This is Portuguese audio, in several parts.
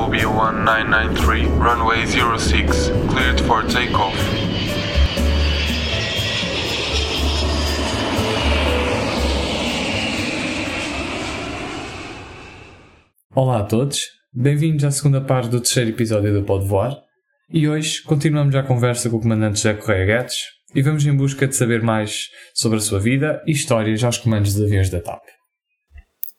Kobe 1993, runway 06, cleared for takeoff. Olá a todos, bem-vindos à segunda parte do terceiro episódio do Pode Voar. E hoje continuamos a conversa com o comandante José Correia Guedes e vamos em busca de saber mais sobre a sua vida e histórias aos comandos de aviões da TAP.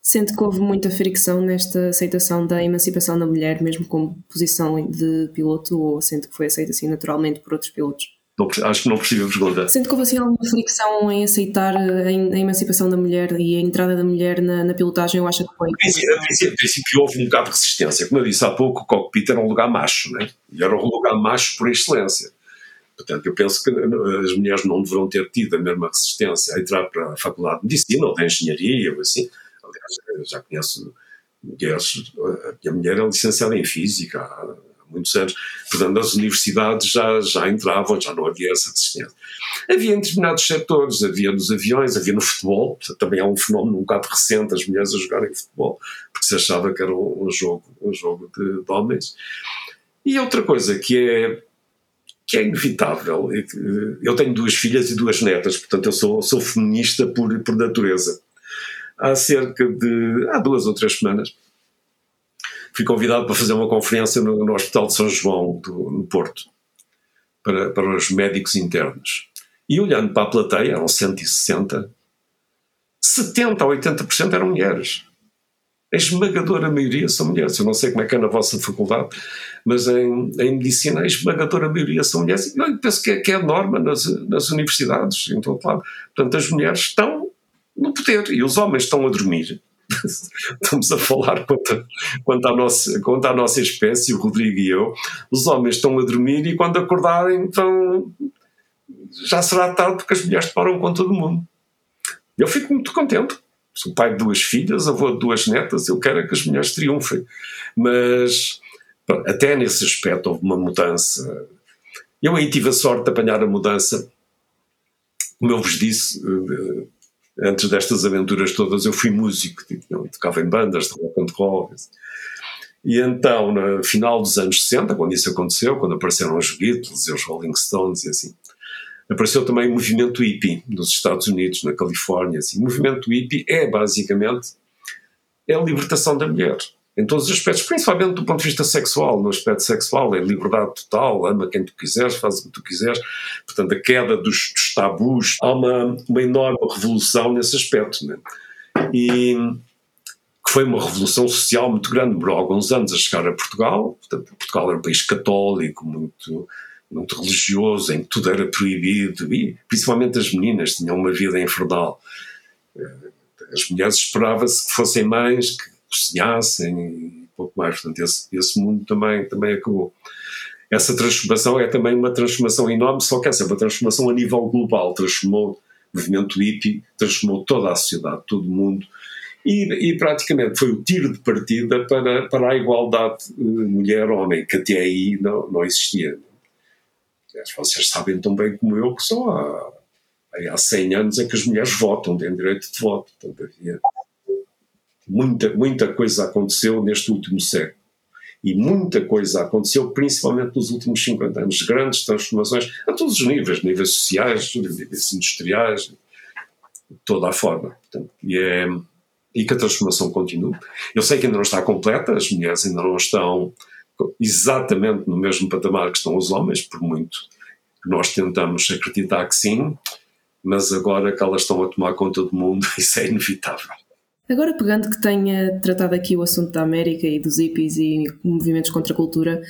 Sente que houve muita fricção nesta aceitação da emancipação da mulher, mesmo como posição de piloto, ou sente que foi aceita assim naturalmente por outros pilotos? Não, acho que não percebi a pergunta. Sente que houve assim alguma fricção em aceitar a, a emancipação da mulher e a entrada da mulher na, na pilotagem, eu acho que foi? A princípio, princípio houve um bocado de resistência. Como eu disse há pouco, o cockpit era um lugar macho, né? e era um lugar macho por excelência. Portanto, eu penso que as mulheres não deverão ter tido a mesma resistência a entrar para a faculdade de medicina ou de engenharia ou assim, Aliás, já conheço mulheres, a minha mulher é licenciada em Física há muitos anos, portanto, nas universidades já, já entravam, já não havia essa resistência. Havia em determinados setores, havia nos aviões, havia no futebol, também é um fenómeno um bocado recente, as mulheres a jogarem futebol, porque se achava que era um, um jogo, um jogo de, de homens. E outra coisa que é que é inevitável. Eu tenho duas filhas e duas netas, portanto eu sou, sou feminista por, por natureza há cerca de há duas ou três semanas fui convidado para fazer uma conferência no, no Hospital de São João, do, no Porto, para, para os médicos internos. E olhando para a plateia, eram 160, 70% a 80% eram mulheres. A esmagadora maioria são mulheres. Eu não sei como é que é na vossa faculdade, mas em, em medicina a esmagadora maioria são mulheres. E eu penso que é, que é a norma nas, nas universidades, em todo lado. Portanto, as mulheres estão no poder e os homens estão a dormir. Estamos a falar quanto, quanto, à nossa, quanto à nossa espécie, o Rodrigo e eu. Os homens estão a dormir e quando acordarem então já será tarde porque as mulheres param com todo mundo. Eu fico muito contente. Sou pai de duas filhas, avô de duas netas, eu quero é que as mulheres triunfem. Mas até nesse aspecto houve uma mudança. Eu aí tive a sorte de apanhar a mudança. Como eu vos disse, eh, antes destas aventuras todas, eu fui músico, tipo, eu tocava em bandas de rock and roll. E então, no final dos anos 60, quando isso aconteceu, quando apareceram os Beatles e os Rolling Stones e assim, apareceu também o movimento hippie nos Estados Unidos, na Califórnia. Assim. O movimento hippie é basicamente é a libertação da mulher em todos os aspectos, principalmente do ponto de vista sexual. No aspecto sexual é liberdade total, ama quem tu quiseres, faz o que tu quiseres. Portanto, a queda dos, dos tabus, há uma, uma enorme revolução nesse aspecto. Né? E que foi uma revolução social muito grande, demorou alguns anos a chegar a Portugal. Portanto, Portugal era um país católico, muito, muito religioso, em que tudo era proibido, e principalmente as meninas tinham uma vida infernal. Eh, as mulheres esperava-se que fossem mães, que cozinhassem e pouco mais. Portanto, esse, esse mundo também, também acabou. Essa transformação é também uma transformação enorme, só que essa é uma transformação a nível global. Transformou o movimento hippie, transformou toda a sociedade, todo o mundo. E, e, praticamente foi o tiro de partida para, para a igualdade uh, mulher-homem, que até aí não, não existia. Vocês sabem tão bem como eu que só há, há 100 anos é que as mulheres votam, têm direito de voto. Portanto, havia, muita, muita coisa aconteceu neste último século. E muita coisa aconteceu, principalmente nos últimos 50 anos. Grandes transformações a todos os níveis, níveis sociais, níveis industriais, de toda a forma. Portanto, e, é, e que a transformação continue. Eu sei que ainda não está completa, as mulheres ainda não estão exatamente no mesmo patamar que estão os homens, por muito que nós tentamos acreditar que sim, mas agora que elas estão a tomar conta do mundo, isso é inevitável. Agora, pegando que tenha tratado aqui o assunto da América e dos hippies e movimentos contra a cultura,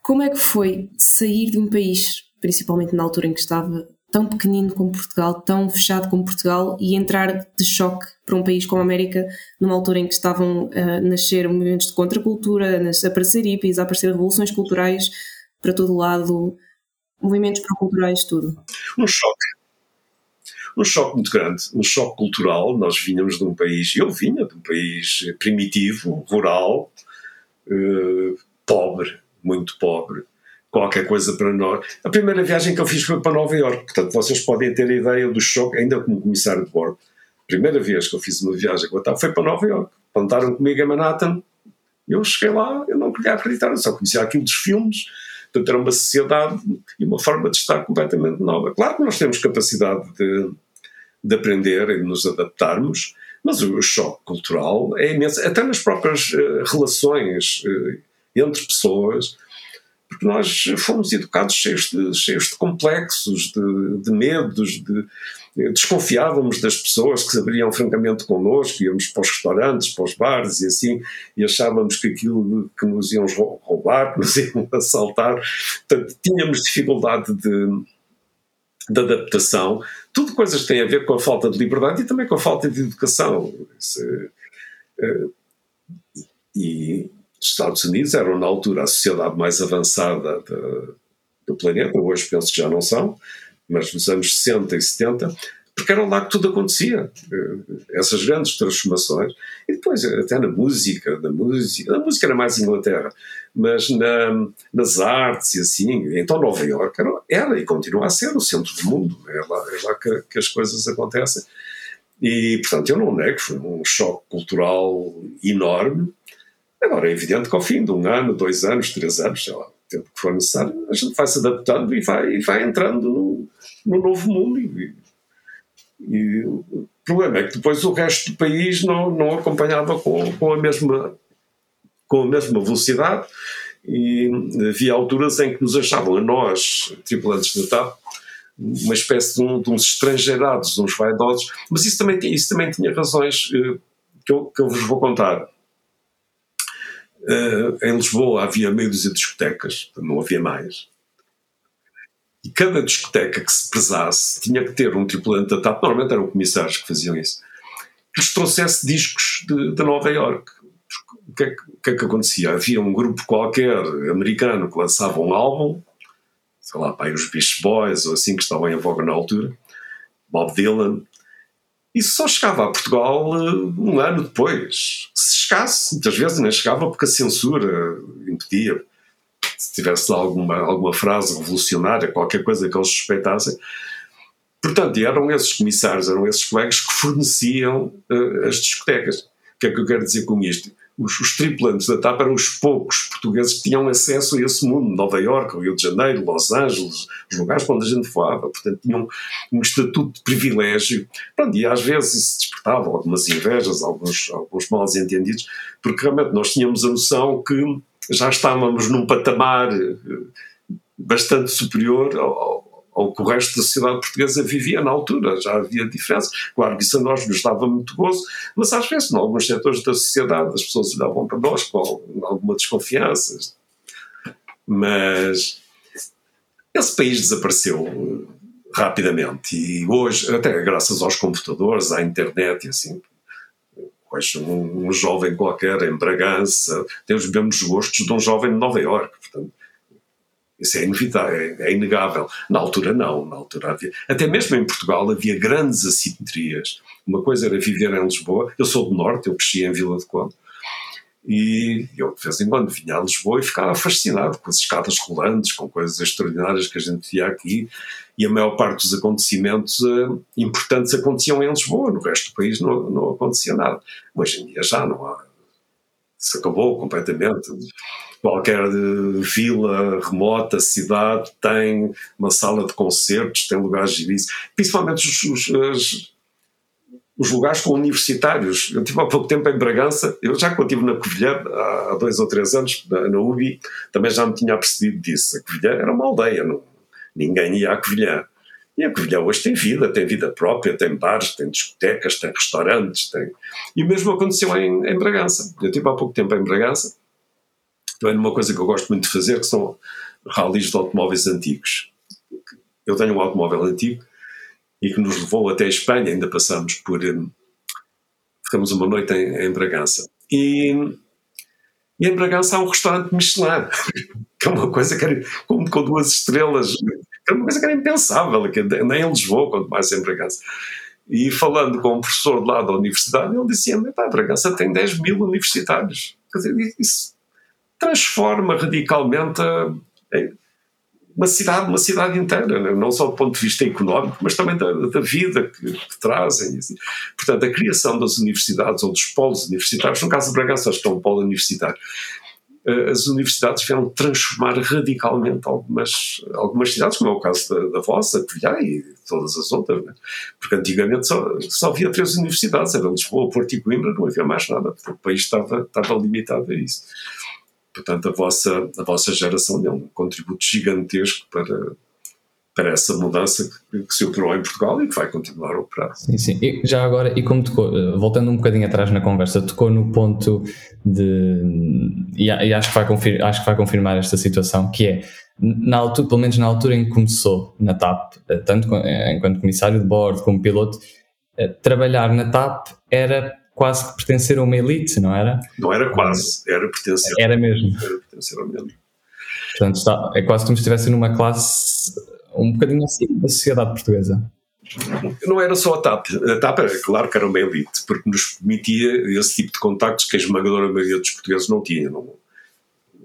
como é que foi sair de um país, principalmente na altura em que estava, tão pequenino como Portugal, tão fechado como Portugal, e entrar de choque para um país como a América, numa altura em que estavam a nascer movimentos de contracultura, a aparecer hippies, a aparecer revoluções culturais para todo lado, movimentos proculturais, tudo? Um choque um choque muito grande, um choque cultural. Nós vinhamos de um país, eu vinha de um país primitivo, rural, eh, pobre, muito pobre. Qualquer coisa para nós. A primeira viagem que eu fiz foi para Nova Iorque, portanto vocês podem ter a ideia do choque, ainda como comissário de bordo. A primeira vez que eu fiz uma viagem a foi para Nova Iorque. Plantaram comigo em Manhattan, Eu cheguei lá, eu não queria acreditar, eu só conhecia aquilo dos filmes, portanto era uma sociedade e uma forma de estar completamente nova. Claro que nós temos capacidade de, de aprender e de nos adaptarmos, mas o choque cultural é imenso, até nas próprias uh, relações uh, entre pessoas, porque nós fomos educados cheios de, cheios de complexos, de, de medos, de, desconfiávamos das pessoas que se abriam francamente connosco, íamos para os restaurantes, para os bares e assim, e achávamos que aquilo que nos iam roubar, que nos iam assaltar, portanto, tínhamos dificuldade de, de adaptação, tudo coisas que têm a ver com a falta de liberdade e também com a falta de educação. Eh, e os Estados Unidos eram, na altura, a sociedade mais avançada do planeta, hoje penso que já não são, mas nos anos 60 e 70, porque era lá que tudo acontecia, eh, essas grandes transformações. E depois, até na música, na música, a música era mais Inglaterra, mas na, nas artes e assim, então Nova Iorque era, era, e continua a ser o centro do mundo, é lá, é lá que, que as coisas acontecem. E, portanto, eu não nego, foi um choque cultural enorme. Agora, é evidente que ao fim de um ano, dois anos, três anos, sei lá, o tempo que for necessário, a gente vai se adaptando e vai, e vai entrando no, no novo mundo. E, e, problema é que depois o resto do país não, não acompanhava com, com, a mesma, com a mesma velocidade e havia alturas em que nos achavam a nós, tripulantes da TAP, uma espécie de, um, de, uns estrangeirados, uns vaidosos, mas isso também, isso também tinha razões uh, que, eu, que eu vos vou contar. Uh, em Lisboa havia meio dúzia de discotecas, não havia mais. E cada discoteca que se prezasse tinha que ter um tripulante da TAP, normalmente eram comissários que faziam isso, que lhes trouxesse discos de, de Nova York. O que, é que, o que, é que, acontecia? Havia um grupo qualquer americano que lançava um álbum, sei lá, os Beach Boys ou assim que estavam em voga na altura, Bob Dylan, e só chegava a Portugal uh, um ano depois. Se chegasse, muitas vezes nem chegava porque a censura impedia se tivesse lá alguma, alguma frase revolucionária, qualquer coisa que eles suspeitassem. Portanto, eram esses comissários, eram esses colegas que forneciam uh, as discotecas. O que é que eu quero dizer com isto? Os, os, tripulantes da TAP eram os poucos portugueses que tinham acesso a esse mundo, Nova Iorque, Rio de Janeiro, Los Angeles, os lugares onde a gente voava. Portanto, tinham um estatuto de privilégio. Pronto, e às vezes isso despertava algumas invejas, alguns, alguns mal entendidos, porque realmente nós tínhamos a noção que já estávamos num patamar eh, bastante superior ao, ao que o resto da sociedade portuguesa vivia na altura, já havia diferença. Claro que isso a nós nos dava muito gozo, mas às vezes, em alguns setores da sociedade, as pessoas olhavam para nós com alguma desconfiança. Mas esse país desapareceu eh, rapidamente e hoje, até graças aos computadores, à internet e assim, Um, um, jovem qualquer em Bragança tem os mesmos gostos de um jovem de Nova Iorque, portanto isso é inevitável, é, é, inegável. Na altura não, na altura havia, até mesmo em Portugal havia grandes assimetrias. Uma coisa era viver em Lisboa, eu sou do Norte, eu cresci em Vila de Conde, e eu de vez em quando vinha a Lisboa e ficava fascinado com as escadas rolantes, com coisas extraordinárias que a gente via aqui, e a maior parte dos acontecimentos uh, importantes aconteciam em Lisboa, no resto do país não, não acontecia nada. Hoje em dia já não há. Se acabou completamente. Qualquer eh, vila remota, cidade, tem uma sala de concertos, tem lugares de principalmente os, os, os os lugares com universitários. Eu tive há pouco tempo em Bragança, eu já quando estive na Covilhã, há dois ou três anos, na, na UBI, também já me tinha percebido disso. A Covilhã era uma aldeia, não, ninguém ia à Covilhã. E a Covilhã hoje tem vida, tem vida própria, tem bares, tem discotecas, tem restaurantes, tem... E o mesmo aconteceu em, em Bragança. Eu estive há pouco tempo em Bragança, também uma coisa que eu gosto muito de fazer, que são ralis de automóveis antigos. Eu tenho um automóvel antigo, e que nos levou até a Espanha, ainda passamos por. Um, ficamos uma noite em, em Bragança. E, e, em Bragança há um restaurante Michelin, que é uma coisa que era como com duas estrelas, que é uma coisa que era impensável, que nem em Lisboa, quanto mais em Bragança. E falando com um professor lá da universidade, ele dizia-me: Bragança tem 10 mil universitários. Quer dizer, isso transforma radicalmente a, uma cidade, uma cidade inteira, né? não só do ponto de vista económico, mas também da, da vida que, que trazem. Assim. Portanto, a criação das universidades ou dos polos universitários, no caso de Bragança, acho que é um polo universitário, eh, as universidades vieram transformar radicalmente algumas, algumas cidades, como é o caso da, da vossa, Covilhã e todas as outras, né? porque antigamente só, só havia três universidades, era Lisboa, Porto e Coimbra, não havia mais nada, porque o país estava, estava limitado a isso. Portanto, a vossa, a vossa geração deu um contributo gigantesco para, para essa mudança que, que, se operou em Portugal e que vai continuar a operar. Sim, sim. E já agora, e como tocou, eh, voltando um bocadinho atrás na conversa, tocou no ponto de. E, e acho, que vai confir, acho que vai confirmar esta situação, que é, na altura, pelo menos na altura em que começou na TAP, eh, tanto eh, enquanto comissário de bordo como piloto, trabalhar na TAP era quase que pertencer a uma elite, não era? Não era quase, era pertencer. Era mesmo. Era pertencer ao mesmo. Portanto, está, é quase como se estivesse numa classe um bocadinho assim da sociedade portuguesa. Não era só a TAP. A TAP, era, claro que era uma elite, porque nos permitia esse tipo de contactos que a esmagadora maioria dos portugueses não tinha. Não,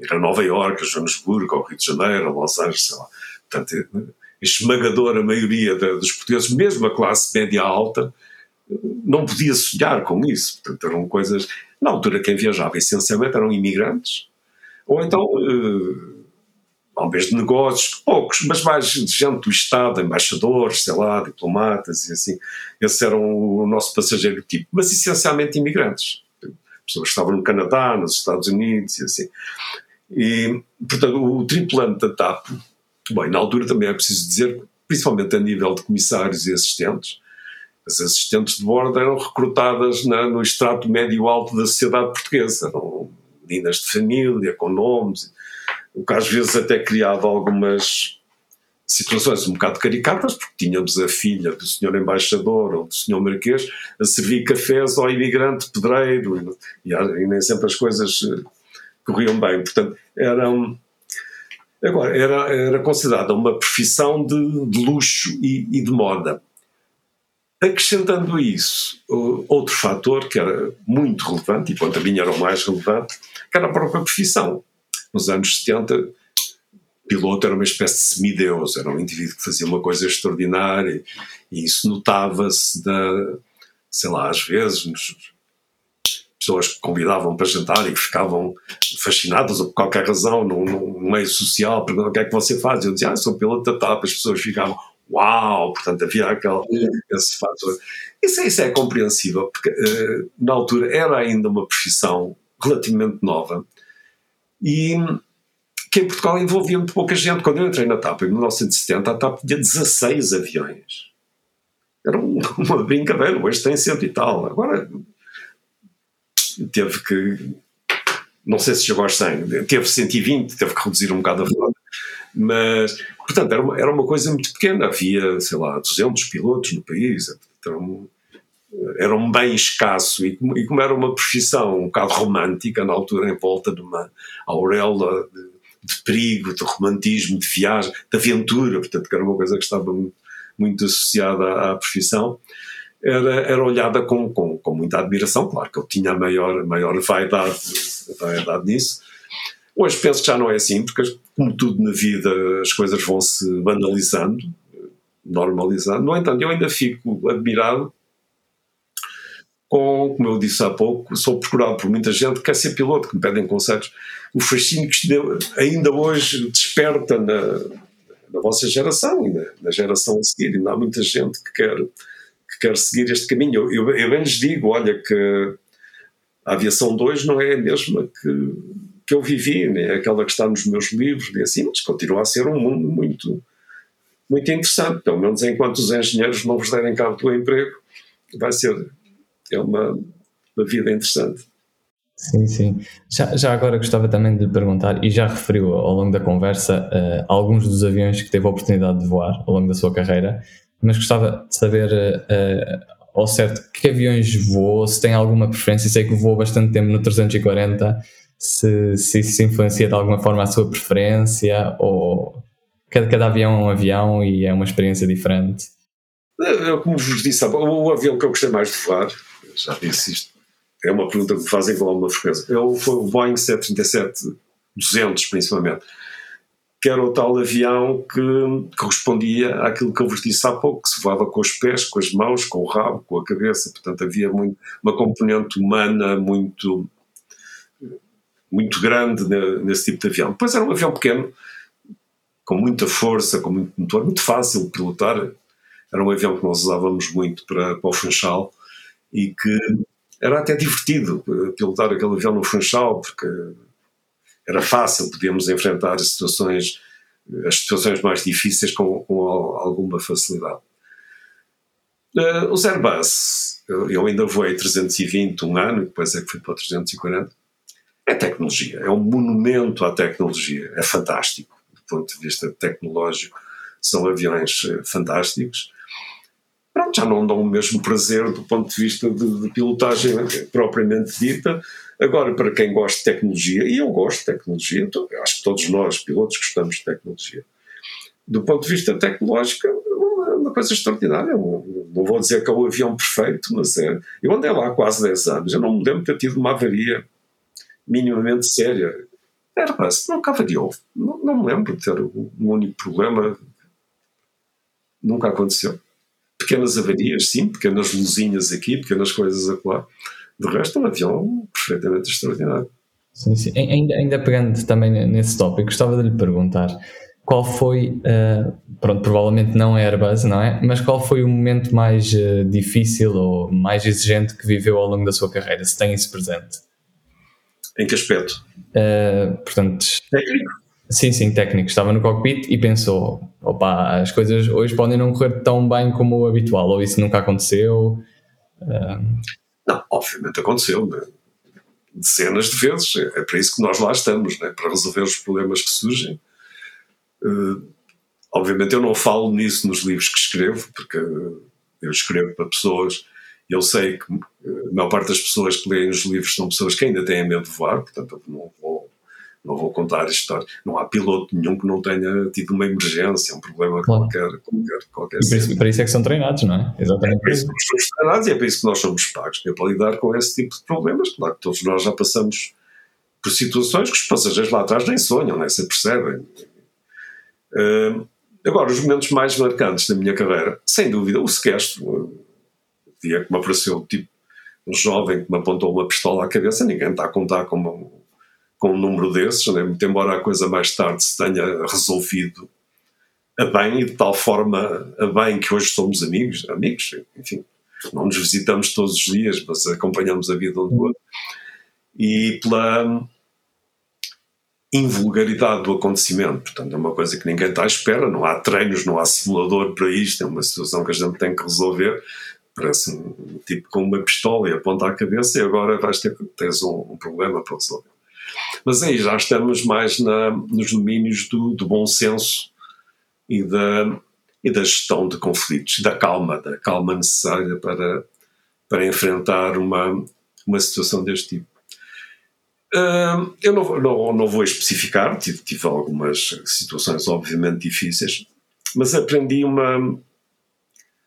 era Nova Iorque, Joanesburgo, Rio de Janeiro, Los Angeles, sei lá. Portanto, a esmagadora maioria dos portugueses, mesmo a classe média alta, não podia sonhar com isso. Portanto, eram coisas. Na altura, quem viajava essencialmente eram imigrantes, ou então uh, homens de negócios, poucos, mas mais de gente do Estado, embaixadores, sei lá, diplomatas e assim. Esses eram o nosso passageiro tipo, mas essencialmente imigrantes. Pessoas que estavam no Canadá, nos Estados Unidos e assim. E, portanto, o tripulante da TAP, bem, na altura também é preciso dizer, principalmente a nível de comissários e assistentes, as assistentes de bordo eram recrutadas na, no extrato médio-alto da sociedade portuguesa. Eram meninas de família, com nomes, o que às vezes até criava algumas situações um bocado caricatas, porque tínhamos a filha do senhor embaixador ou do senhor marquês a servir cafés ao imigrante pedreiro e, e nem sempre as coisas eh, corriam bem. Portanto, eram. Agora, era, era considerada uma profissão de, de luxo e, e de moda. Acrescentando isso, outro fator que era muito relevante, e quanto a mim era o mais relevante, que era a própria profissão. Nos anos 70, piloto era uma espécie de semideus, era um indivíduo que fazia uma coisa extraordinária, e isso notava-se da, sei lá, às vezes, nos, pessoas que convidavam para jantar e que ficavam fascinadas ou por qualquer razão no, no meio social, perguntavam o que é que você faz? Eu dizia, ah, sou piloto da TAP, as pessoas ficavam, uau, portanto havia aquele, esse fator. Isso, isso é compreensível, porque uh, na altura era ainda uma profissão relativamente nova e que em Portugal envolvia muito pouca gente. Quando eu entrei na TAP em 1970, a TAP tinha 16 aviões. Era uma brincadeira, hoje tem cento e tal. Agora teve que. Não sei se chegou aos 100, teve 120, teve que reduzir um bocado a mas Portanto, era uma, era uma coisa muito pequena, havia, sei lá, 200 pilotos no país, era um, era um bem escasso. E, e, como era uma profissão um bocado romântica, na altura em volta de uma auréola de, de perigo, de romantismo, de viagem, de aventura, portanto, que era uma coisa que estava muito, muito associada à, à profissão, era, era olhada com, com, com, muita admiração, claro que eu tinha a maior, maior vaidade, vaidade nisso. Hoje penso que já não é assim, porque como tudo na vida, as coisas vão se banalizando, normalizando. No entanto, eu ainda fico admirado com, como eu disse há pouco, sou procurado por muita gente que quer ser piloto, que me pedem conselhos. O fascínio que ainda hoje desperta na, na vossa geração e na, na, geração a seguir. Ainda há muita gente que quer, que quer seguir este caminho. Eu, eu, eu bem lhes digo: olha, que a aviação 2 não é a mesma que que eu vivi, né? aquela que está nos meus livros, e assim, mas continua a ser um mundo muito, muito interessante. Pelo menos enquanto os engenheiros não vos derem cabo do emprego, vai ser é uma, uma vida interessante. Sim, sim. Já, já, agora gostava também de perguntar, e já referiu ao longo da conversa uh, alguns dos aviões que teve a oportunidade de voar ao longo da sua carreira, mas gostava de saber uh, ao certo que aviões voou, se tem alguma preferência. Sei que voou bastante tempo no 340 se, se isso influencia de alguma forma a sua preferência ou cada, cada avião é um avião e é uma experiência diferente? Eu, como vos disse, o avião que eu gostei mais de voar, já disse isto, é uma pergunta que me fazem com alguma frequência, é foi o Boeing 737-200 principalmente, que era o tal avião que correspondia àquilo que eu vos disse há pouco, que se voava com os pés, com as mãos, com o rabo, com a cabeça. Portanto, havia muito, uma componente humana muito, muito grande nesse tipo de avião. Depois era um avião pequeno, com muita força, com muito motor, muito fácil de pilotar. Era um avião que nós usávamos muito para, para o Funchal e que era até divertido pilotar aquele avião no Funchal, porque era fácil, podíamos enfrentar as situações, as situações mais difíceis com, com alguma facilidade. Uh, os Airbus, eu, eu ainda voei 320 um ano, depois é que fui para o 340, é tecnologia, é um monumento à tecnologia, é fantástico, do ponto de vista tecnológico, são aviões eh, fantásticos. Pronto, já não dão o mesmo prazer do ponto de vista de, de pilotagem propriamente dita, Agora, para quem gosta de tecnologia, e eu gosto de tecnologia, então, acho que todos nós, pilotos, gostamos de tecnologia. Do ponto de vista tecnológico, uma coisa extraordinária. Não vou dizer que é o avião perfeito, mas é. Eu andei lá há quase 10 anos, eu não me lembro de ter tido uma avaria minimamente séria. Era quase, nunca avariou. Não, não me lembro de ter um único problema. Nunca aconteceu. Pequenas avarias, sim, pequenas luzinhas aqui, pequenas coisas acolá. De resto, um avião perfeitamente extraordinário. Sim, sim. Ainda, ainda pegando também nesse tópico, gostava de lhe perguntar qual foi, uh, pronto, provavelmente não é Airbus, não é? Mas qual foi o momento mais uh, difícil ou mais exigente que viveu ao longo da sua carreira, se tem isso presente? Em que aspecto? Uh, portanto, técnico? Sim, sim, técnico. Estava no cockpit e pensou: opa, as coisas hoje podem não correr tão bem como o habitual, ou isso nunca aconteceu. Não, obviamente aconteceu, né? dezenas de vezes. É, é para isso que nós lá estamos, né? para resolver os problemas que surgem. Uh, obviamente eu não falo nisso nos livros que escrevo, porque eu escrevo para pessoas. Eu sei que a maior parte das pessoas que leem os livros são pessoas que ainda têm medo de voar, portanto não vou não vou contar a história. Não há piloto nenhum que não tenha tido uma emergência, um problema claro. qualquer. qualquer, qualquer e para isso, para isso, é que são treinados, não é? Exatamente. É para isso que nós somos treinados e é para isso que nós somos pagos. É para lidar com esse tipo de problemas. Claro que todos nós já passamos por situações que os passageiros lá atrás nem sonham, nem se percebem. Uh, agora, os momentos mais marcantes da minha carreira, sem dúvida, o sequestro. Dia que me apareceu tipo um jovem que me apontou uma pistola à cabeça, ninguém está a contar como com um número desses, né? muito embora a coisa mais tarde se tenha resolvido a bem e de tal forma a bem que hoje somos amigos, amigos, enfim, não nos visitamos todos os dias, mas acompanhamos a vida um do outro. E pela invulgaridade do acontecimento, portanto é uma coisa que ninguém está à espera, não há treinos, não há simulador para isto, é uma situação que a gente tem que resolver, parece um tipo com uma pistola e aponta à cabeça e agora vais ter tens um, um problema para resolver. Mas aí já estamos mais na, nos domínios do, do bom senso e da, e da gestão de conflitos, da calma, da calma necessária para, para enfrentar uma, uma situação deste tipo. Uh, eu não, não, não, vou especificar, tive, tive algumas situações obviamente difíceis, mas aprendi uma,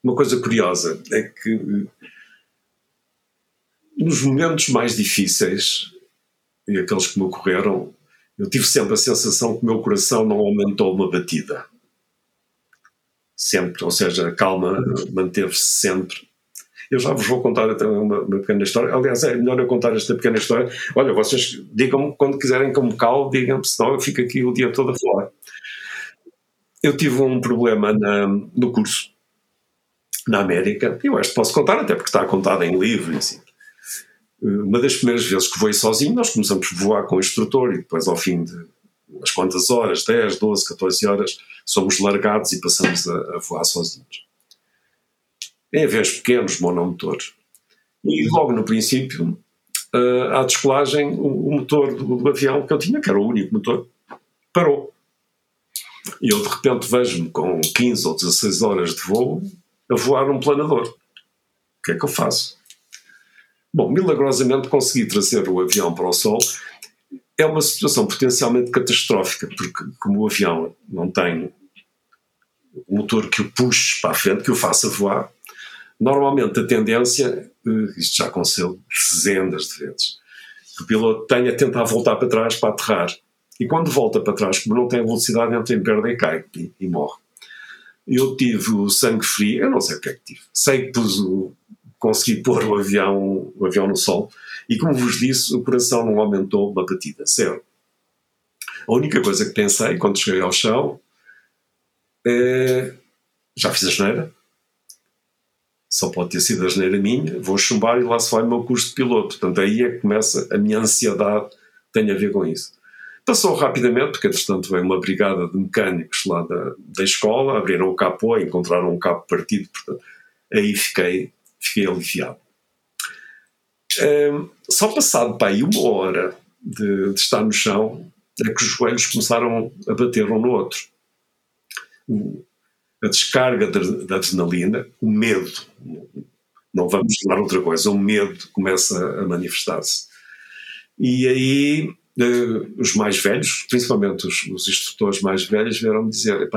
uma coisa curiosa: é que nos momentos mais difíceis e aqueles que me ocorreram, eu tive sempre a sensação que o meu coração não aumentou uma batida. Sempre, ou seja, a calma manteve-se sempre. Eu já vos vou contar até uma, uma, pequena história. Aliás, é melhor eu contar esta pequena história. Olha, vocês digam-me quando quiserem que eu me digam-me, senão eu fico aqui o dia todo a falar. Eu tive um problema na, no curso, na América. Eu acho que posso contar, até porque está contado em livro. Assim uma das primeiras vezes que voei sozinho, nós começamos a voar com o instrutor e depois ao fim de umas quantas horas, 10, 12, 14 horas, somos largados e passamos a, a voar sozinhos. Em aviões pequenos, monomotores. E logo no princípio, uh, à descolagem, o, o motor do, do, avião que eu tinha, que era o único motor, parou. E eu de repente vejo-me com 15 ou 16 horas de voo a voar um planador. O que é que eu faço? Bom, milagrosamente consegui trazer o avião para o Sol. É uma situação potencialmente catastrófica, porque como o avião não tem o motor que o puxe para a frente, que o faça voar, normalmente a tendência, eh, isto já aconteceu dezenas de vezes, que o piloto tenha a tentar voltar para trás para aterrar. E quando volta para trás, como não tem velocidade, entra em perda e cai e, e morre. Eu tive o sangue frio, eu não sei o que é que tive. Sei que pus o, consegui pôr o avião, o avião no sol e, como vos disse, o coração não aumentou uma batida, zero. A única coisa que pensei quando cheguei ao chão é. Já fiz a geneira? Só pode ter sido a geneira minha, vou chumbar e lá se vai o meu curso de piloto. Portanto, aí é que começa a minha ansiedade, tem a ver com isso. Passou rapidamente, porque entretanto veio uma brigada de mecânicos lá da, da escola, abriram o capô, encontraram um cabo partido, portanto, aí fiquei, fiquei aliviado. Um, só passado para aí uma hora de, de, estar no chão, é que os joelhos começaram a bater um no outro. A descarga da adrenalina, o medo, não vamos chamar outra coisa, o medo começa a manifestar-se. E aí uh, os mais velhos, principalmente os, os instrutores mais velhos, vieram-me dizer: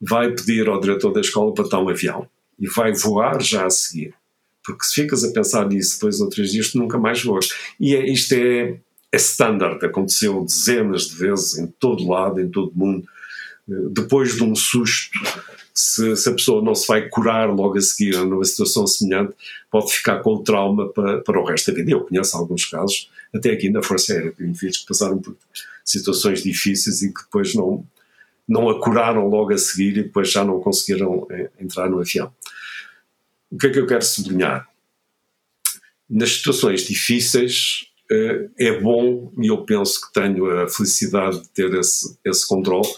vai pedir ao diretor da escola para dar um avião e vai voar já a seguir. Porque se ficas a pensar nisso depois ou três dias, tu nunca mais voas. E é, isto é, é standard, aconteceu dezenas de vezes em todo lado, em todo mundo. Depois de um susto, se, se, a pessoa não se vai curar logo a seguir numa situação semelhante, pode ficar com trauma para, para o resto da vida. Eu conheço alguns casos, até aqui na Força Aérea, tenho filhos que passaram por situações difíceis e que depois não, não a curaram logo a seguir e depois já não conseguiram eh, entrar no avião. O que é que eu quero sublinhar? Nas situações difíceis eh, é bom, e eu penso que tenho a felicidade de ter esse, esse controle,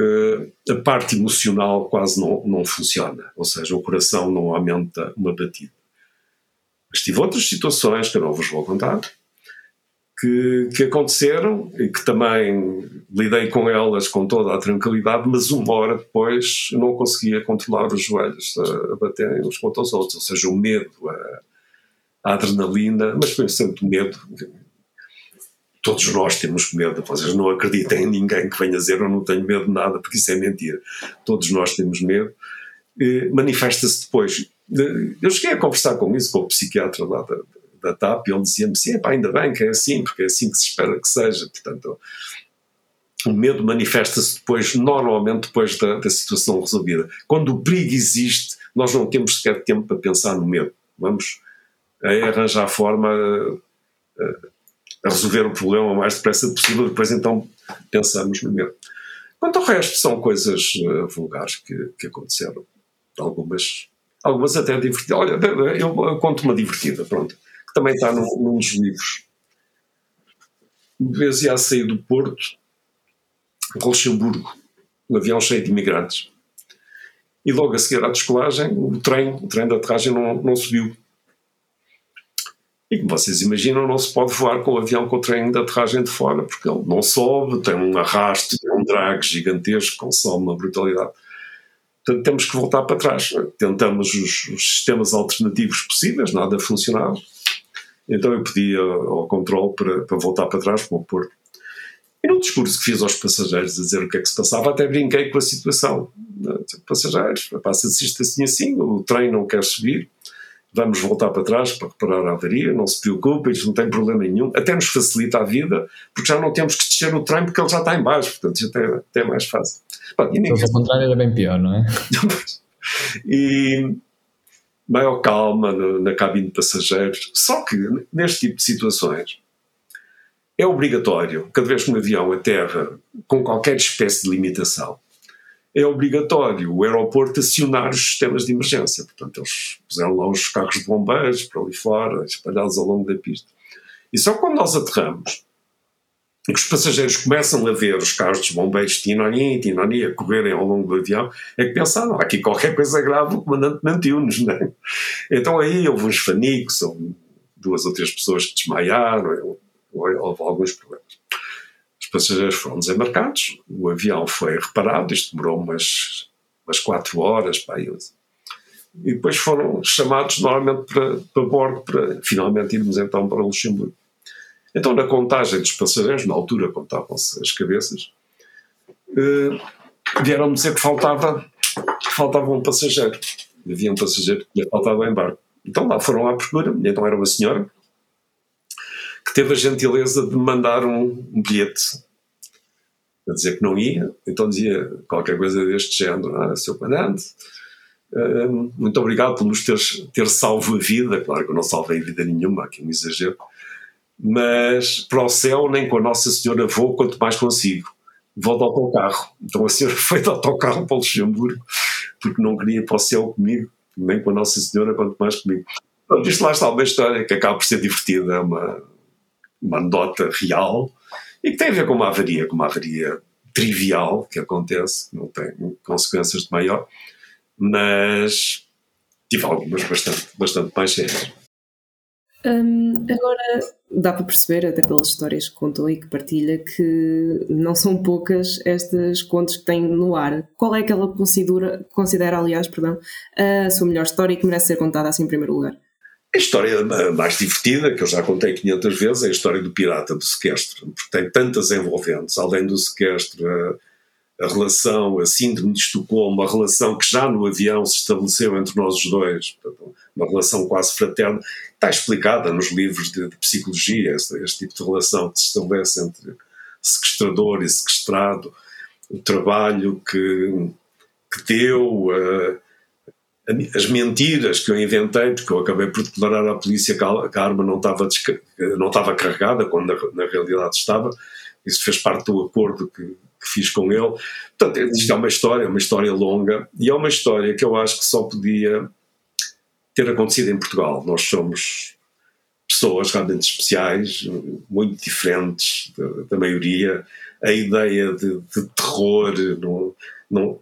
eh, a parte emocional quase não, não funciona, ou seja, o coração não aumenta uma batida. Mas tive outras situações que eu não vos vou contar, que, que, aconteceram e que também lidei com elas com toda a tranquilidade, mas uma hora depois não conseguia controlar os joelhos a, baterem uns contra os outros, ou seja, o medo, a, a adrenalina, mas principalmente o medo. Todos nós temos medo, vocês não acreditem em ninguém que venha dizer eu não tenho medo de nada, porque isso é mentira. Todos nós temos medo. Manifesta-se depois. Eu cheguei a conversar com isso com o psiquiatra lá da, da TAP, e ele dizia-me sim, ainda bem que é assim, porque é assim que se espera que seja. Portanto, o medo manifesta-se depois, normalmente depois da, da, situação resolvida. Quando o perigo existe, nós não temos sequer tempo para pensar no medo. Vamos arranjar a forma a, a resolver o problema o mais depressa possível, depois então pensamos no medo. Quanto ao resto, são coisas uh, vulgares que, que aconteceram. Algumas, algumas até divertidas. Olha, eu conto uma divertida, pronto também está num, num dos livros. Uma vez ia sair do Porto, Luxemburgo, um avião cheio de imigrantes. E logo a seguir à descolagem, o trem, o trem de aterragem não, não subiu. E como vocês imaginam, não se pode voar com o avião com o trem de aterragem de fora, porque ele não sobe, tem um arrasto, um drag gigantesco, consome uma brutalidade. Portanto, temos que voltar para trás. Tentamos os, os sistemas alternativos possíveis, nada funcionava. Então eu pedi ao controle para, para voltar para trás para o Porto. E no discurso que fiz aos passageiros a dizer o que é que se passava, até brinquei com a situação. Passageiros, passa-se isto assim assim, o trem não quer subir, vamos voltar para trás para reparar a avaria, não se preocupem, isto não tem problema nenhum, até nos facilita a vida, porque já não temos que descer o trem porque ele já está em baixo, portanto até, até é mais fácil. Bom, e ninguém... ao contrário era bem pior, não é? e, maior calma na, na cabine de passageiros. Só que, neste tipo de situações, é obrigatório, cada vez que um avião aterra com qualquer espécie de limitação, é obrigatório o aeroporto acionar os sistemas de emergência. Portanto, eles puseram lá os carros de bombeiros para ali fora, espalhados ao longo da pista. E só quando nós aterramos, que os passageiros começam a ver os carros dos bombeiros tinoni, tinoni, a correrem ao longo do avião, é que pensaram, aqui qualquer coisa grave o comandante mentiu-nos, não é? Então aí houve uns fanicos, houve duas ou três pessoas que desmaiaram, houve alguns problemas. Os passageiros foram desembarcados, o avião foi reparado, isto demorou umas, umas quatro horas, pá, e depois foram chamados novamente para, para bordo para finalmente irmos então para Luxemburgo. Então, na contagem dos passageiros, na altura contavam-se as cabeças, eh, vieram-me dizer que faltava, que faltava um passageiro. Havia um passageiro que tinha faltado em barco. Então lá foram à procura, então era uma senhora que teve a gentileza de mandar um, um bilhete a dizer que não ia, então dizia qualquer coisa deste género, ah, seu comandante, uh, muito obrigado por nos ter, ter salvo a vida, claro que eu não salvei vida nenhuma, aqui é um exagero, mas para o céu nem com a Nossa Senhora vou, quanto mais consigo. Vou de autocarro. Então a senhora foi de autocarro para o Luxemburgo, porque não queria ir para o céu comigo, nem com a Nossa Senhora, quanto mais comigo. Pronto, isto lá está uma história que acaba por ser divertida, é uma, uma anedota real, e que tem a ver com uma avaria, com uma avaria trivial que acontece, não tem consequências de maior, mas tive algumas bastante, bastante mais sérias. Hum, agora dá para perceber, até pelas histórias que contou e que partilha, que não são poucas estas contos que tem no ar. Qual é que ela considera, considera aliás, perdão, a sua melhor história e que merece ser contada assim em primeiro lugar? A história mais divertida, que eu já contei 500 vezes, é a história do pirata, do sequestro, porque tem tantas envolventes, além do sequestro, a, a relação, a síndrome de Estocolmo, a relação que já no avião se estabeleceu entre nós os dois, uma relação quase fraterna, está explicada nos livros de, de psicologia, este, este, tipo de relação que se estabelece entre sequestrador e sequestrado, o trabalho que, que deu, uh, as mentiras que eu inventei, porque eu acabei por declarar à polícia que a, que a arma não estava, não estava carregada, quando na, na, realidade estava. Isso fez parte do acordo que, que fiz com ele. Portanto, isto é uma história, uma história longa, e é uma história que eu acho que só podia ter acontecido em Portugal. Nós somos pessoas realmente especiais, muito diferentes da, da maioria. A ideia de, de terror no, não,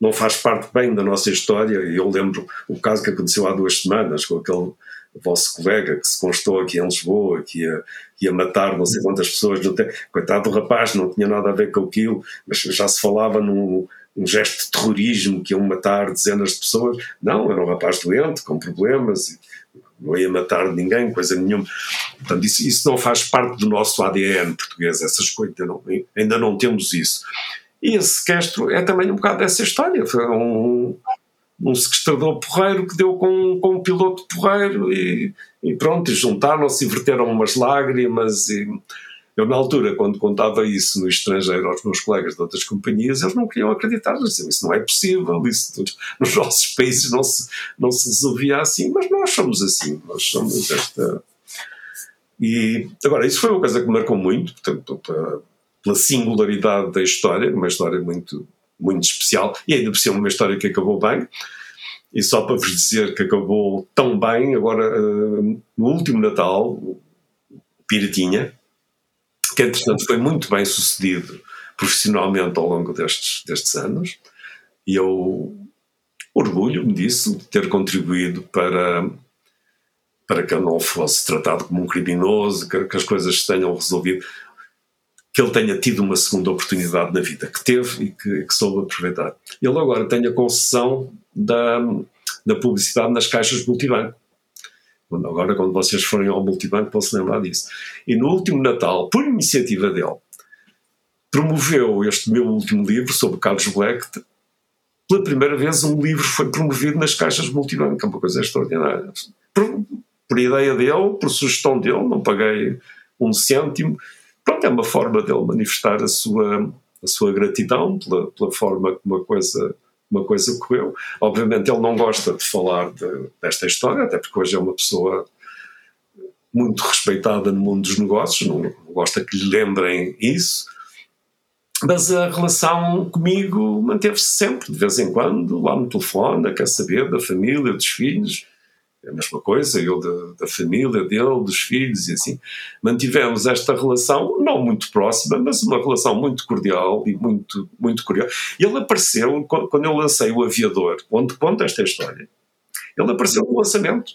não faz parte bem da nossa história. Eu lembro o caso que aconteceu há duas semanas com aquele vosso colega que se constou aqui em Lisboa, que ia, ia matar não sei quantas pessoas. Tem, coitado do rapaz, não tinha nada a ver com aquilo, mas já se falava num um gesto de terrorismo que iam matar dezenas de pessoas. Não, era um rapaz doente, com problemas, não ia matar ninguém, coisa nenhuma. Portanto, isso, isso não faz parte do nosso ADN português, essas coisas, ainda não, ainda não temos isso. E esse sequestro é também um bocado dessa história. Foi um, um sequestrador porreiro que deu com, com um piloto porreiro e, e pronto, juntaram-se e verteram umas lágrimas. E eu, na altura, quando contava isso no estrangeiro aos meus colegas de outras companhias, eles não queriam acreditar. Eles diziam, isso não é possível, isso nos nossos países não se, não se resolvia assim, mas nós somos assim, nós somos esta. E agora, isso foi uma coisa que me marcou muito, portanto, pela singularidade da história, uma história muito, muito especial, e ainda por cima uma história que acabou bem. E só para vos dizer que acabou tão bem, agora uh, no último Natal, Piratinha, que entretanto foi muito bem sucedido profissionalmente ao longo destes, destes anos, e eu orgulho-me disso, de ter contribuído para, para que ele não fosse tratado como um criminoso, que, que as coisas se tenham resolvido que ele tenha tido uma segunda oportunidade na vida, que teve e que, que soube aproveitar. Ele agora tem a concessão da, da publicidade nas caixas multibanco. Agora, quando vocês forem ao multibanco, se lembrar disso. E no último Natal, por iniciativa dele, promoveu este meu último livro sobre Carlos Black. Pela primeira vez, um livro foi promovido nas caixas multibanco, é uma coisa extraordinária. Por, por ideia dele, por sugestão dele, não paguei um cêntimo pronto, é uma forma dele manifestar a sua, a sua gratidão pela, pela forma como uma coisa, uma coisa correu. Obviamente ele não gosta de falar de, desta história, até porque hoje é uma pessoa muito respeitada no mundo dos negócios, não, não gosta que lhe lembrem isso, mas a relação comigo manteve-se sempre, de vez em quando, lá no telefone, quer saber da família, dos filhos, é a mesma coisa, eu da, da, família dele, dos filhos e assim. Mantivemos esta relação, não muito próxima, mas uma relação muito cordial e muito, muito curiosa. Ele apareceu, quando eu lancei o Aviador, onde conta esta história, ele apareceu no lançamento.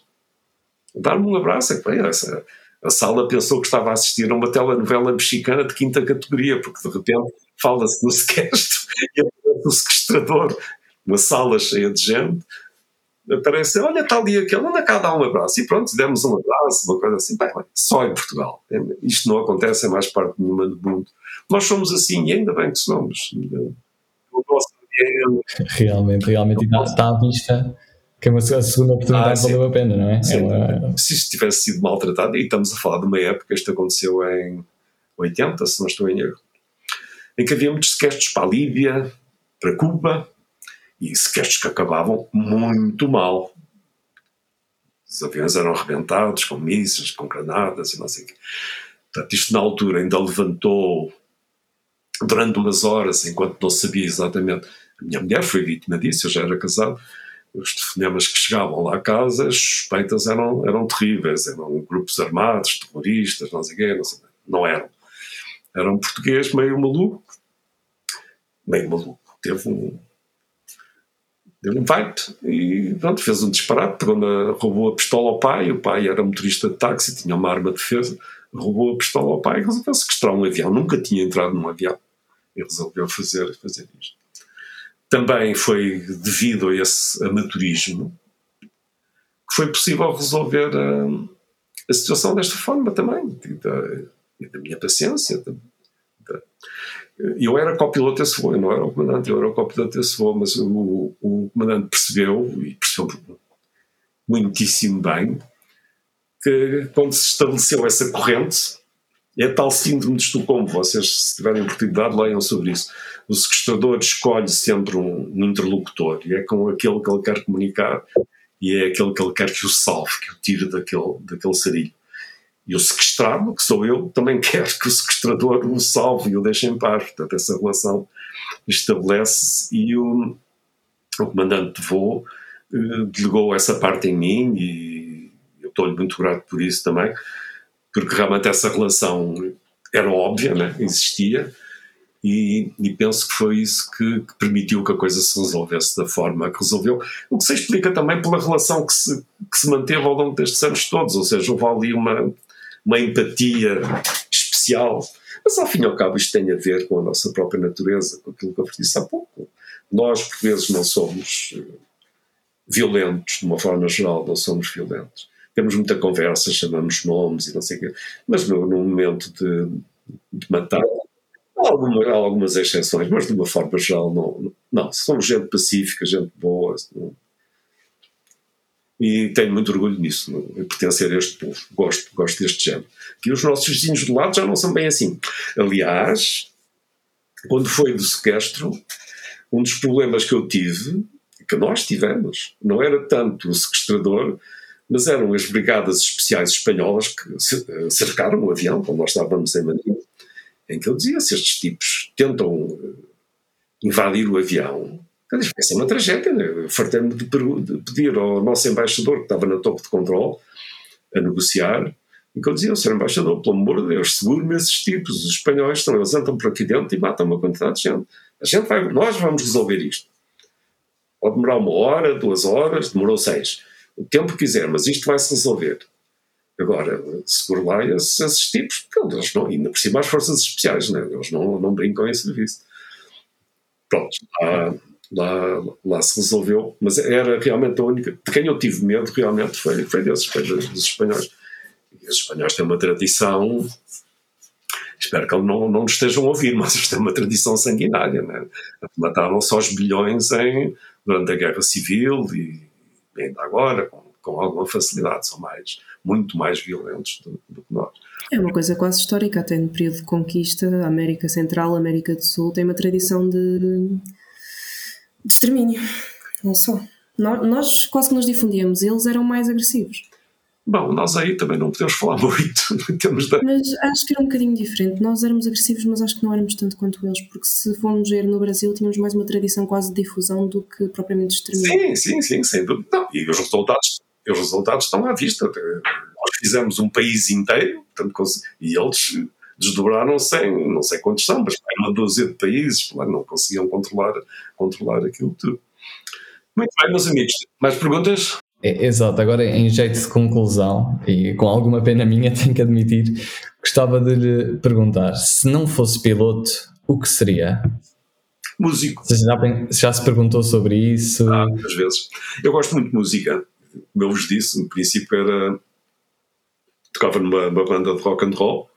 Dar-me um abraço, é bem, essa, a sala pensou que estava a assistir a uma telenovela mexicana de quinta categoria, porque de repente fala-se no sequestro e aparece o sequestrador, uma sala cheia de gente aparece, olha, está ali aquele, anda cá dar um abraço. E pronto, demos um abraço, uma coisa assim. Bem, só em Portugal. Isto não acontece em mais parte nenhuma do mundo. Nós somos assim e ainda bem que somos. O nosso Realmente, realmente. está, está à vista Que é uma, a segunda oportunidade ah, valeu a pena, não é? é. Se isto tivesse sido maltratado, e estamos a falar de uma época, isto aconteceu em 80, se não estou em erro, em que havia muitos sequestros para a Líbia, para Cuba, e sequestros que acabavam muito mal. Os aviões eram arrebentados com mísseis, com granadas e não sei o quê. Portanto, isto na altura ainda levantou durante umas horas, enquanto não sabia exatamente. A minha mulher foi vítima disso, eu já era casado. Os telefonemas que chegavam lá a casa, as suspeitas eram, eram terríveis, eram grupos armados, terroristas, não sei o quê, não, sei, não eram. Era um português meio maluco, meio maluco. Teve um, deu um fight e pronto, fez um disparate, na, roubou a pistola ao pai, o pai era motorista de táxi, tinha uma arma de defesa, roubou a pistola ao pai e resolveu sequestrar um avião, nunca tinha entrado num avião e resolveu fazer, fazer isto. Também foi devido a esse amaturismo que foi possível resolver a, a situação desta forma também, e da, da minha paciência. Da, da, eu era copiloto desse voo, eu não era o comandante, eu era o copiloto desse voo, mas o, o comandante percebeu, e percebeu muitíssimo bem, que quando se estabeleceu essa corrente, é tal síndrome de Estocolmo, vocês se tiverem oportunidade leiam sobre isso. O sequestrador escolhe sempre um, um interlocutor e é com aquele que ele quer comunicar e é aquele que ele quer que o salve, que o tire daquele, daquele sarilho. E o sequestrado, que sou eu, também quer que o sequestrador o salve e o deixe em paz. Portanto, essa relação estabelece-se e o, o comandante de voo eh, delegou essa parte em mim e eu estou-lhe muito grato por isso também, porque realmente essa relação era óbvia, né? existia, e, e, penso que foi isso que, que, permitiu que a coisa se resolvesse da forma que resolveu, o que se explica também pela relação que se, que se manteve ao longo destes anos todos, ou seja, houve ali uma, uma empatia especial. Mas ao fim e ao cabo isto tem a ver com a nossa própria natureza, com aquilo que eu disse há pouco. Nós, por vezes, não somos eh, violentos, de uma forma geral, não somos violentos. Temos muita conversa, chamamos nomes e não sei o quê, mas no, no momento de, de matar, há, alguma, há, algumas exceções, mas de uma forma geral, não. Não, somos gente pacífica, gente boa. Não, e tenho muito orgulho nisso, em pertencer a este povo. Gosto, gosto deste género. Que os nossos vizinhos do lado já não são bem assim. Aliás, quando foi do sequestro, um dos problemas que eu tive, que nós tivemos, não era tanto o sequestrador, mas eram as brigadas especiais espanholas que eh, cercaram o avião, quando nós estávamos em Madrid, em que eu dizia: se estes tipos tentam eh, invadir o avião, vai ser uma tragédia. Né? Fartei-me de, de, pedir ao nosso embaixador, que estava na topo de controle, a negociar, e que eu dizia: Sr. Embaixador, pelo amor de Deus, segure-me esses tipos. Os espanhóis estão, eles entram por aqui dentro e matam uma quantidade de gente. A gente vai, nós vamos resolver isto. Pode demorar uma hora, duas horas, demorou seis. O tempo que quiser, mas isto vai se resolver. Agora, seguro lá esses, esses tipos, porque eles não, ainda por cima as forças especiais, né? eles não, não brincam em serviço. Pronto, há, lá, lá se resolveu, mas era realmente a única. De quem eu tive medo realmente foi, foi desses, foi dos, dos espanhóis. E os espanhóis têm uma tradição. Espero que não, não nos estejam a ouvir, mas isto é uma tradição sanguinária. Né? Mataram só os bilhões em, durante a Guerra Civil e ainda agora, com, com alguma facilidade. São mais, muito mais violentos do, do que nós. É uma coisa quase histórica, até no período de conquista, América Central, América do Sul tem uma tradição de de extermínio. Não só. Nós quase que nos difundíamos, eles eram mais agressivos. Bom, nós aí também não podemos falar muito em termos. Mas acho que era um bocadinho diferente. Nós éramos agressivos, mas acho que não éramos tanto quanto eles, porque se formos ver no Brasil, tínhamos mais uma tradição quase de difusão do que propriamente de extermínio. Sim, sim, sim, sem dúvida. Não, e os resultados, os resultados estão à vista. Nós fizemos um país inteiro, portanto, e eles desdobraram-se em não sei quantos são, mas uma dúzia de países, não conseguiam controlar, controlar aquilo tudo. Muito bem, meus amigos. Mais perguntas? É, exato, agora em jeito de conclusão, e com alguma pena minha, tenho que admitir, gostava de lhe perguntar: se não fosse piloto, o que seria? Músico. Você já, já se perguntou sobre isso? Ah, muitas vezes. Eu gosto muito de música. Como eu vos disse, no princípio era. tocava numa banda de rock and roll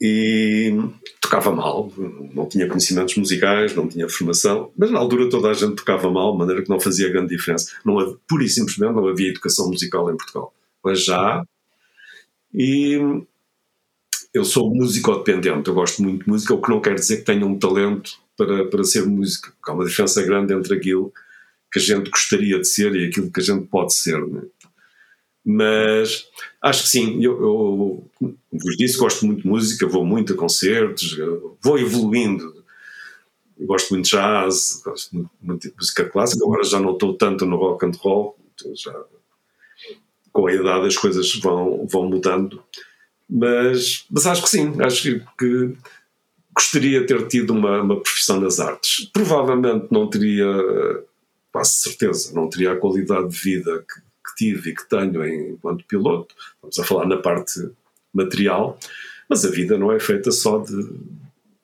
e tocava mal, não tinha conhecimentos musicais, não tinha formação, mas na altura toda a gente tocava mal, de maneira que não fazia grande diferença. Não, pura e simplesmente não havia educação musical em Portugal. Mas já. E eu sou músico dependente, eu gosto muito de música, o que não quer dizer que tenha um talento para, para ser músico. Há uma diferença grande entre aquilo que a gente gostaria de ser e aquilo que a gente pode ser. Né? Mas acho que sim, eu, eu, vos disse, gosto muito de música, vou muito a concertos, vou evoluindo. Eu gosto muito de jazz, gosto muito de música clássica, agora já não estou tanto no rock and roll, já, com a idade as coisas vão, vão mudando. Mas, mas acho que sim, acho que, que gostaria de ter tido uma, uma profissão nas artes. Provavelmente não teria, quase certeza, não teria a qualidade de vida que, que tive e que tenho enquanto piloto. Vamos a falar na parte material, mas a vida não é feita só de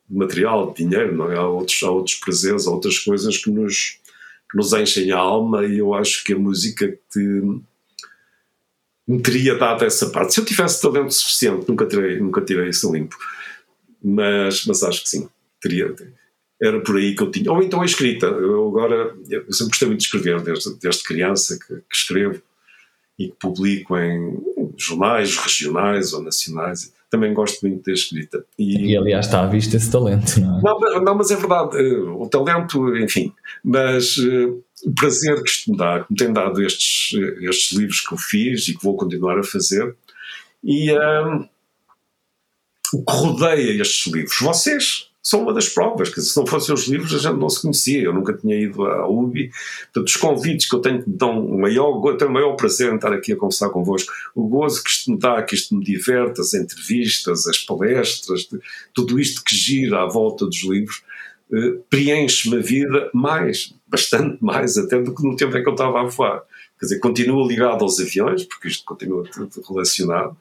material, de dinheiro, não é? Há outros, há outros prazeres, há outras coisas que nos, que nos enchem a alma e eu acho que a música te, me teria dado essa parte. Se eu tivesse talento suficiente, nunca tirei, nunca tirei isso limpo. Mas, mas acho que sim, teria. Era por aí que eu tinha. Ou então a escrita. Eu agora, eu sempre gostei muito de escrever, desde, desde criança que, que escrevo e que publico em jornais regionais ou nacionais. Também gosto muito da escrita. E, e aliás está à vista esse talento, não é? Não, não mas é verdade. Eh, o talento, enfim. Mas uh, o prazer que isto me dá, que me tem dado estes, estes livros que eu fiz e que vou continuar a fazer, e um, o que rodeia estes livros. Vocês são uma das provas, que se não fossem os livros a gente não se conhecia, eu nunca tinha ido à UBI, portanto os convites que eu tenho que me dão o maior, tenho o maior prazer em estar aqui a conversar convosco, o gozo que isto me dá, que isto me diverte, as entrevistas, as palestras, tudo isto que gira à volta dos livros, eh, preenche-me a vida mais, bastante mais até do que no tempo em que eu estava a voar. Quer dizer, continuo ligado aos aviões, porque isto continua tudo relacionado,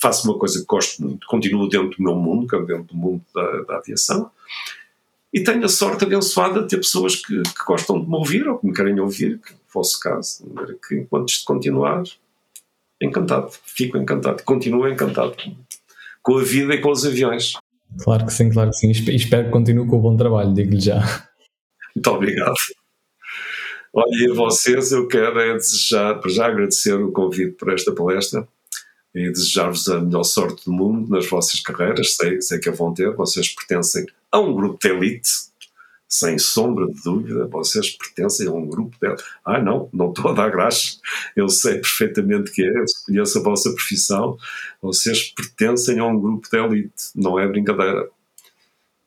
faço uma coisa que gosto muito, continuo dentro do meu mundo, que é dentro do mundo da, da aviação, e tenho a sorte abençoada de ter pessoas que, que, gostam de me ouvir ou que me querem ouvir, que vosso caso, que enquanto isto continuar, encantado, fico encantado, continuo encantado com a vida e com os aviões. Claro que sim, claro que sim. Espero que continue com o bom trabalho, digo-lhe já. Muito obrigado. Olha, e a vocês eu quero é desejar, para já agradecer o convite para esta palestra e desejar-vos a melhor sorte do mundo nas vossas carreiras. Sei, sei que a vão ter, vocês pertencem a um grupo de elite, sem sombra de dúvida, vocês pertencem a um grupo de. Ah, não, não estou a dar graça, eu sei perfeitamente que é, eu conheço a vossa profissão, vocês pertencem a um grupo de elite, não é brincadeira.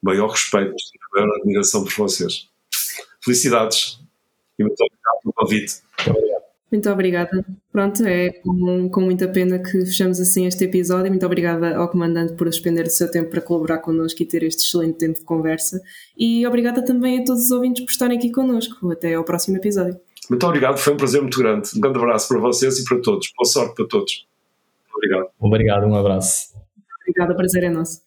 Maior respeito, maior admiração por vocês. Felicidades e muito obrigado pelo convite. Muito obrigado. Muito obrigada. Pronto, é com, com, muita pena que fechamos assim este episódio. Muito obrigada ao comandante por despender o seu tempo para colaborar connosco e ter este excelente tempo de conversa. E obrigada também a todos os ouvintes por estarem aqui connosco. Até ao próximo episódio. Muito obrigado, foi um prazer muito grande. Um grande abraço para vocês e para todos. Boa sorte para todos. Obrigado. Obrigado, um abraço. Obrigada, prazer é nosso.